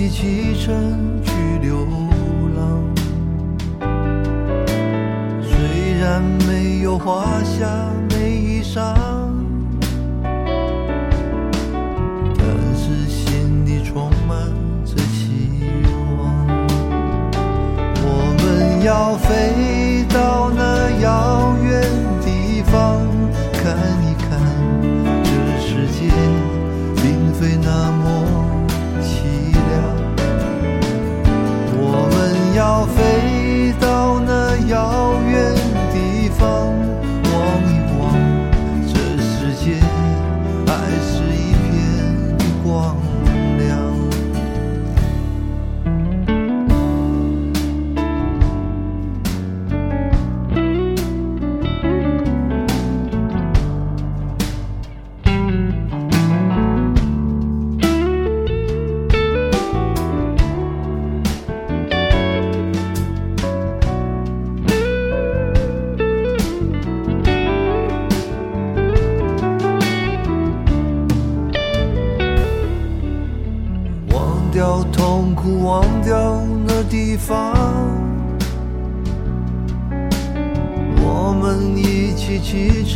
一起启程去流浪。虽然没有华厦美衣裳，但是心里充满着希望。我们要飞到那遥远地方，看。要飞。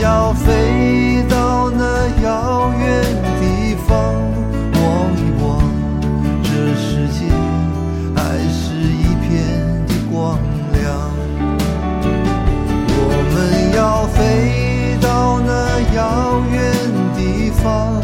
要飞到那遥远地方望一望这世界还是一片的光亮。我们要飞到那遥远地方。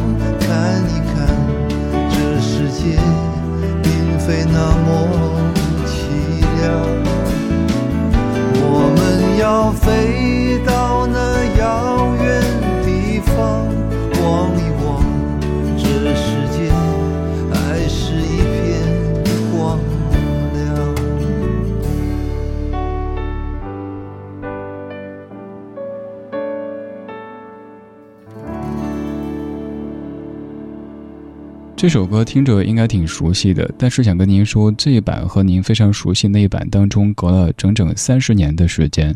这首歌听着应该挺熟悉的，但是想跟您说，这一版和您非常熟悉那一版当中隔了整整三十年的时间。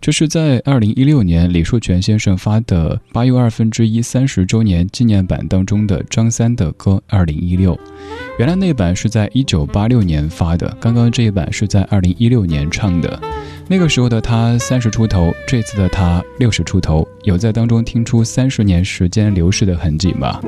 这是在二零一六年李树全先生发的八又二分之一三十周年纪念版当中的张三的歌《二零一六》。原来那版是在一九八六年发的，刚刚这一版是在二零一六年唱的。那个时候的他三十出头，这次的他六十出头，有在当中听出三十年时间流逝的痕迹吗？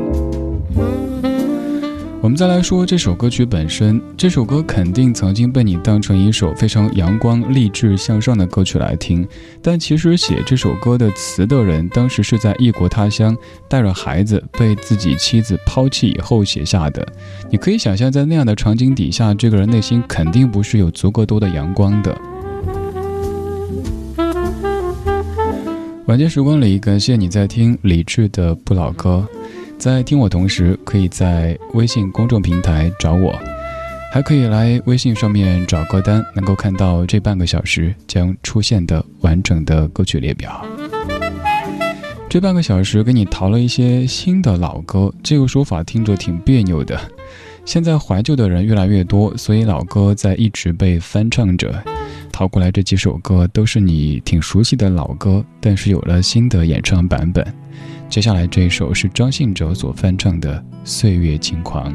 我们再来说这首歌曲本身，这首歌肯定曾经被你当成一首非常阳光、励志向上的歌曲来听，但其实写这首歌的词的人，当时是在异国他乡带着孩子，被自己妻子抛弃以后写下的。你可以想象，在那样的场景底下，这个人内心肯定不是有足够多的阳光的。晚间时光里，感谢你在听李志的不老歌。在听我同时，可以在微信公众平台找我，还可以来微信上面找歌单，能够看到这半个小时将出现的完整的歌曲列表。这半个小时给你淘了一些新的老歌，这个说法听着挺别扭的。现在怀旧的人越来越多，所以老歌在一直被翻唱着。淘过来这几首歌都是你挺熟悉的老歌，但是有了新的演唱版本。接下来这一首是张信哲所翻唱的《岁月轻狂》。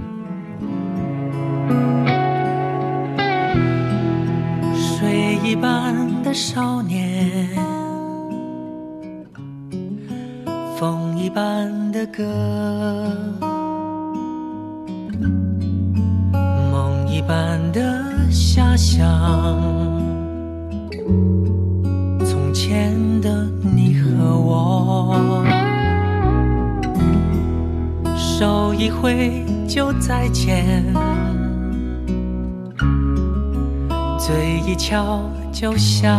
水一般的少年，风一般的歌，梦一般的遐想。从前的一挥就再见，嘴一翘就笑。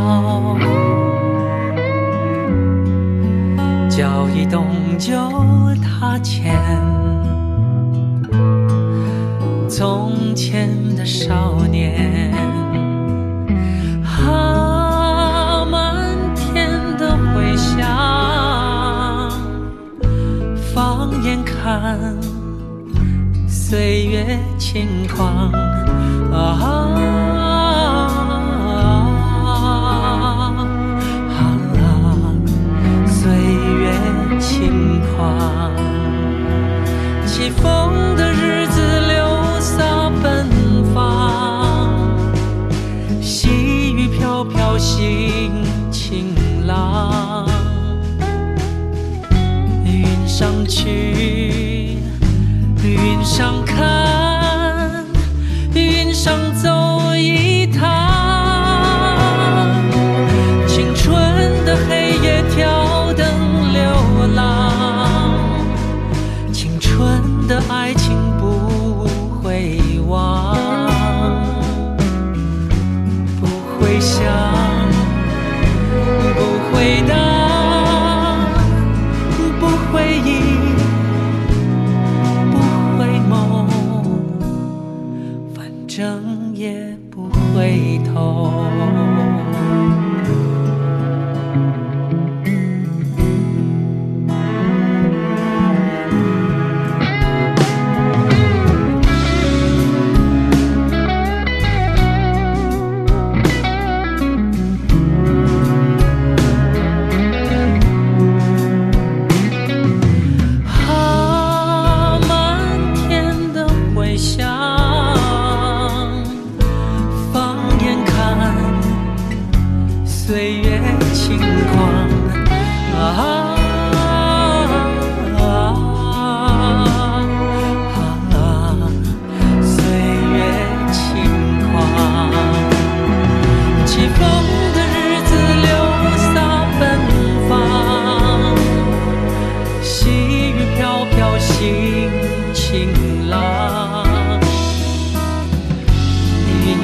脚一动就踏前，从前的少年，轻狂，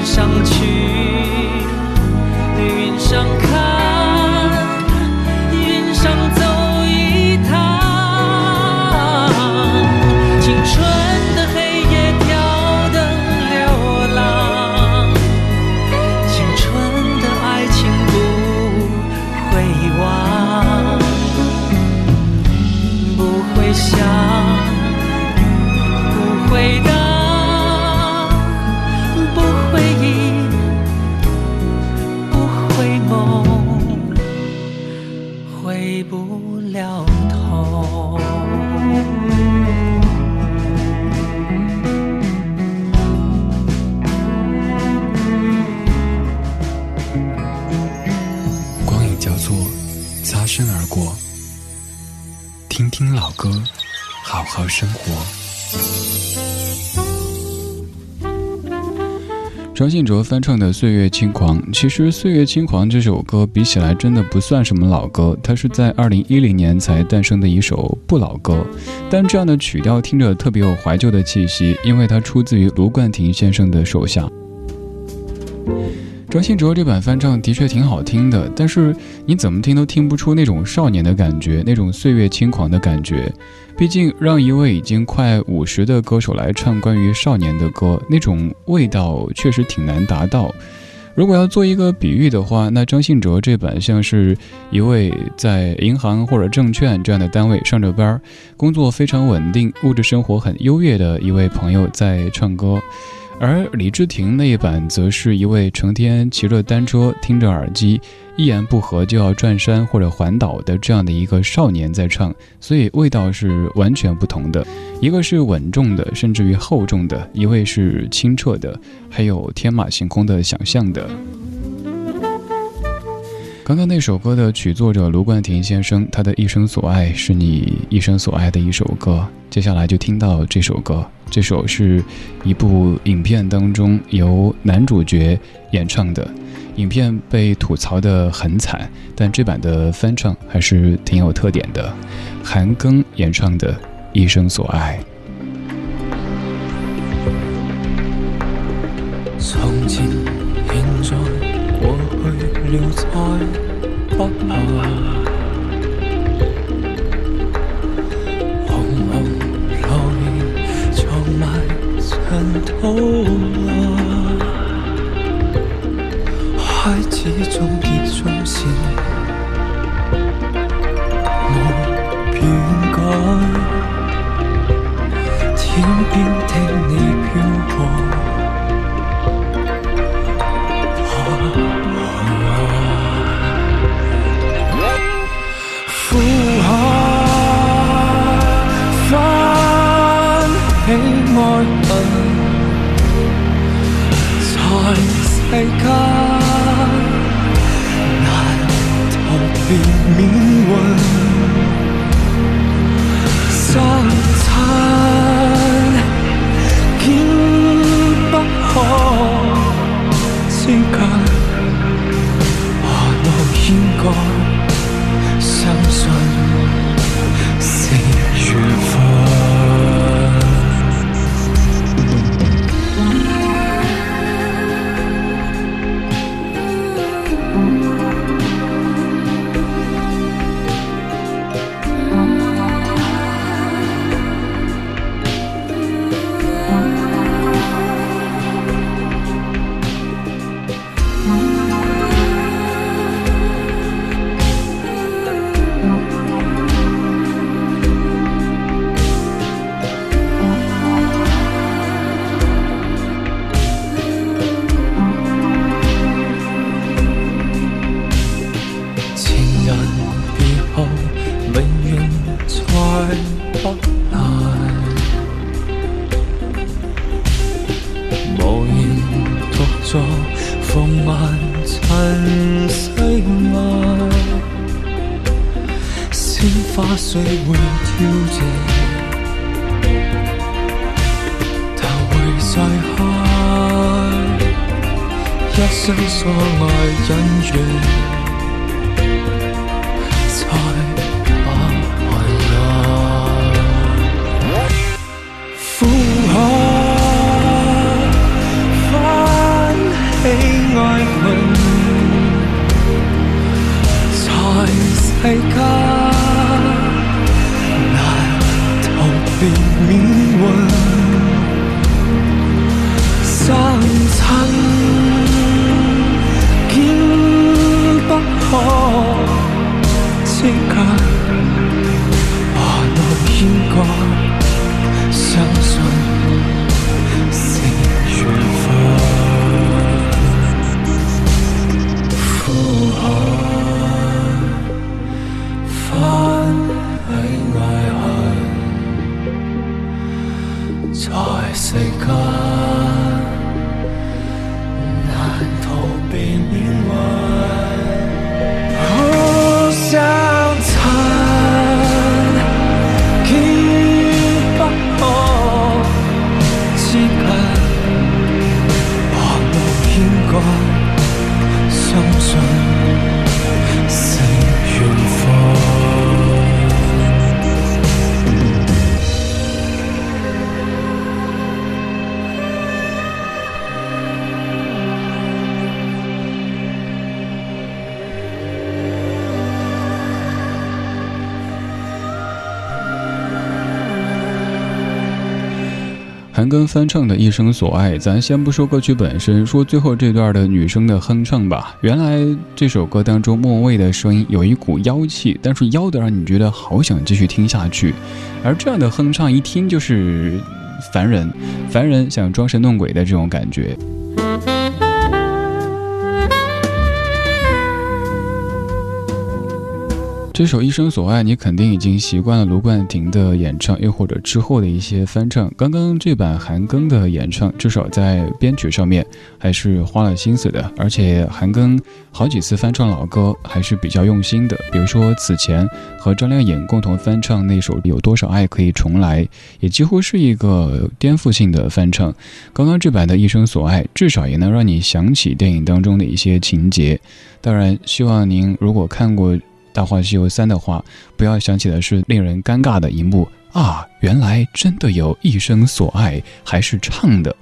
上去。歌，好好生活张信哲翻唱的《岁月轻狂》，其实《岁月轻狂》这首歌比起来真的不算什么老歌，它是在二零一零年才诞生的一首不老歌。但这样的曲调听着特别有怀旧的气息，因为它出自于卢冠廷先生的手下。张信哲这版翻唱的确挺好听的，但是你怎么听都听不出那种少年的感觉，那种岁月轻狂的感觉。毕竟让一位已经快五十的歌手来唱关于少年的歌，那种味道确实挺难达到。如果要做一个比喻的话，那张信哲这版像是一位在银行或者证券这样的单位上着班，工作非常稳定，物质生活很优越的一位朋友在唱歌。而李治廷那一版，则是一位成天骑着单车、听着耳机，一言不合就要转山或者环岛的这样的一个少年在唱，所以味道是完全不同的。一个是稳重的，甚至于厚重的；一位是清澈的，还有天马行空的想象的。刚刚那首歌的曲作者卢冠廷先生，他的一生所爱是你一生所爱的一首歌。接下来就听到这首歌，这首是一部影片当中由男主角演唱的，影片被吐槽的很惨，但这版的翻唱还是挺有特点的。韩庚演唱的《一生所爱》。从前、现在、过去了，再不来。尘土内，孩子终结总是无变改，天边的你飘。世话。无言独坐，风漫尘世外，鲜花虽会凋谢，但会再开。一生所爱隐约，在。隐约。韩庚翻唱的《一生所爱》，咱先不说歌曲本身，说最后这段的女生的哼唱吧。原来这首歌当中莫文蔚的声音有一股妖气，但是妖的让你觉得好想继续听下去。而这样的哼唱一听就是凡人，凡人想装神弄鬼的这种感觉。这首《一生所爱》，你肯定已经习惯了卢冠廷的演唱，又或者之后的一些翻唱。刚刚这版韩庚的演唱，至少在编曲上面还是花了心思的。而且韩庚好几次翻唱老歌，还是比较用心的。比如说此前和张靓颖共同翻唱那首《有多少爱可以重来》，也几乎是一个颠覆性的翻唱。刚刚这版的《一生所爱》，至少也能让你想起电影当中的一些情节。当然，希望您如果看过。《大话西游三》的话，不要想起的是令人尴尬的一幕啊！原来真的有一生所爱，还是唱的。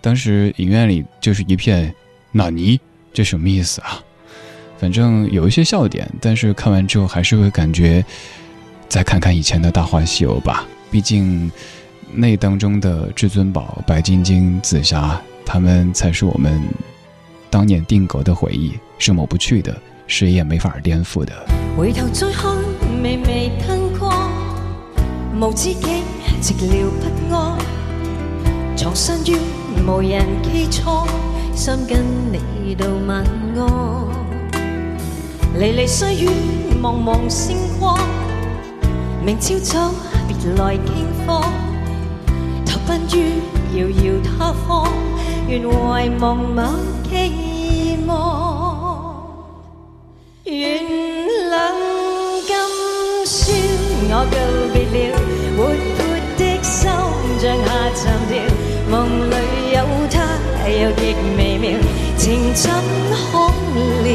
当时影院里就是一片“纳尼”，这什么意思啊？反正有一些笑点，但是看完之后还是会感觉，再看看以前的《大话西游》吧。毕竟那当中的至尊宝、白晶晶、紫霞，他们才是我们当年定格的回忆，是抹不去的。谁也没法颠覆的。回头再看，微微吞光，无知己，寂寥不安。藏身于无人基础，心跟你道晚安。离离细雨，茫茫星光。明朝早，别来惊慌。投奔于遥遥他方，愿怀望某期望。原谅今宵我告别了，活泼的心像下沉掉，梦里有他又极微妙，情怎可料？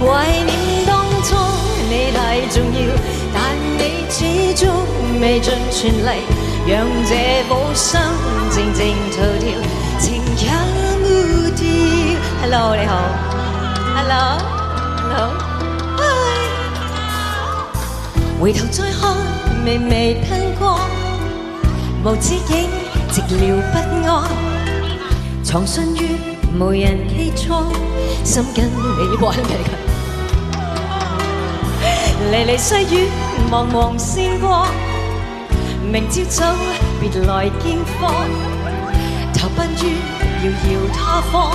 怀念当初你太重要，但你始终未尽。全力，让这颗心静静逃掉，情也抹掉。Hello，你好，Hello。回头再看，微微吞光，无止境，寂寥不安。藏身于无人机舱，心跟你玩命。离离细雨，茫茫星光。明朝早，别来惊慌。投奔于遥遥他方，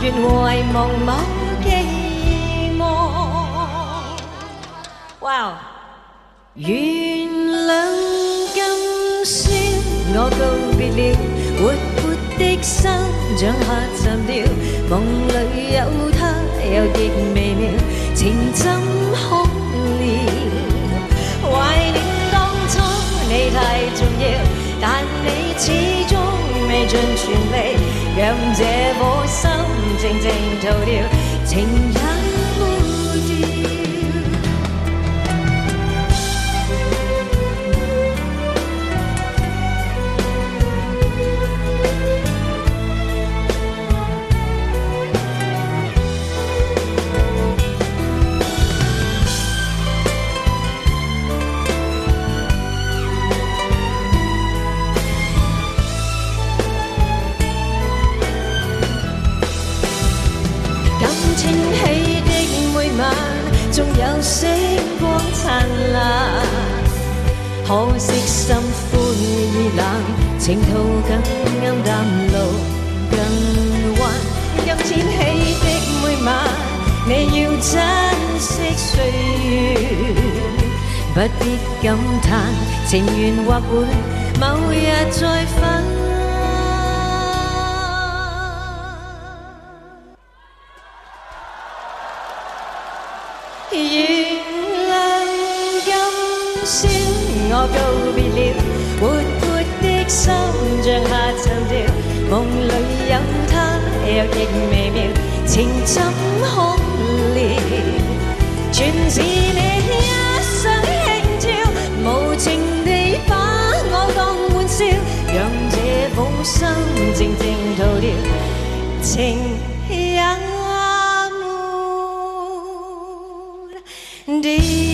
愿怀望某记。哇！原谅今宵我告别了，活泼的心像下沉掉，梦里有他又极微妙，情怎可料？怀念当初你太重要，但你始终未尽全力，让这颗心静静逃掉，情也。星光灿烂，可惜心灰意冷，情途更暗淡，路更弯。今天起的每晚，你要珍惜岁月，不必感叹，情缘或会某日再返。微妙，情怎可料？全是你一生轻佻，无情地把我当玩笑，让这苦心静静逃掉，情也没。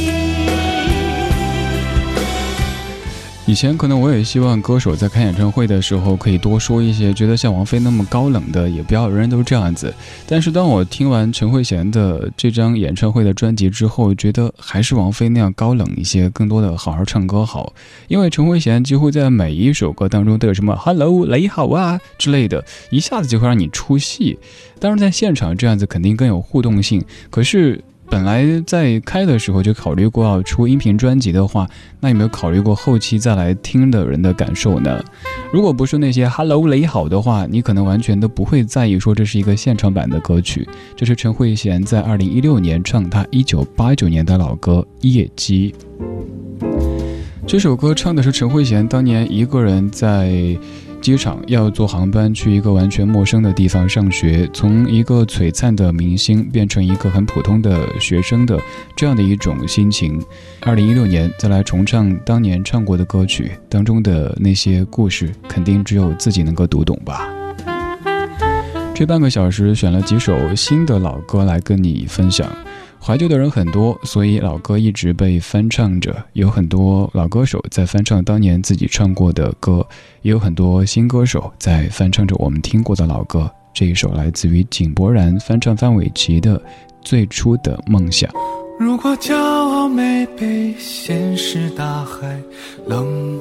以前可能我也希望歌手在开演唱会的时候可以多说一些，觉得像王菲那么高冷的也不要，人人都这样子。但是当我听完陈慧娴的这张演唱会的专辑之后，觉得还是王菲那样高冷一些，更多的好好唱歌好。因为陈慧娴几乎在每一首歌当中都有什么 “hello 雷好啊”之类的，一下子就会让你出戏。当然在现场这样子肯定更有互动性，可是。本来在开的时候就考虑过要出音频专辑的话，那有没有考虑过后期再来听的人的感受呢？如果不是那些 “Hello 雷好”的话，你可能完全都不会在意说这是一个现场版的歌曲。这是陈慧娴在二零一六年唱她一九八九年的老歌《夜机》。这首歌唱的是陈慧娴当年一个人在。机场要坐航班去一个完全陌生的地方上学，从一个璀璨的明星变成一个很普通的学生的这样的一种心情。二零一六年再来重唱当年唱过的歌曲当中的那些故事，肯定只有自己能够读懂吧。这半个小时选了几首新的老歌来跟你分享。怀旧的人很多，所以老歌一直被翻唱着。有很多老歌手在翻唱当年自己唱过的歌，也有很多新歌手在翻唱着我们听过的老歌。这一首来自于井柏然翻唱范玮琪的《最初的梦想》。如果骄傲没被现实大海冷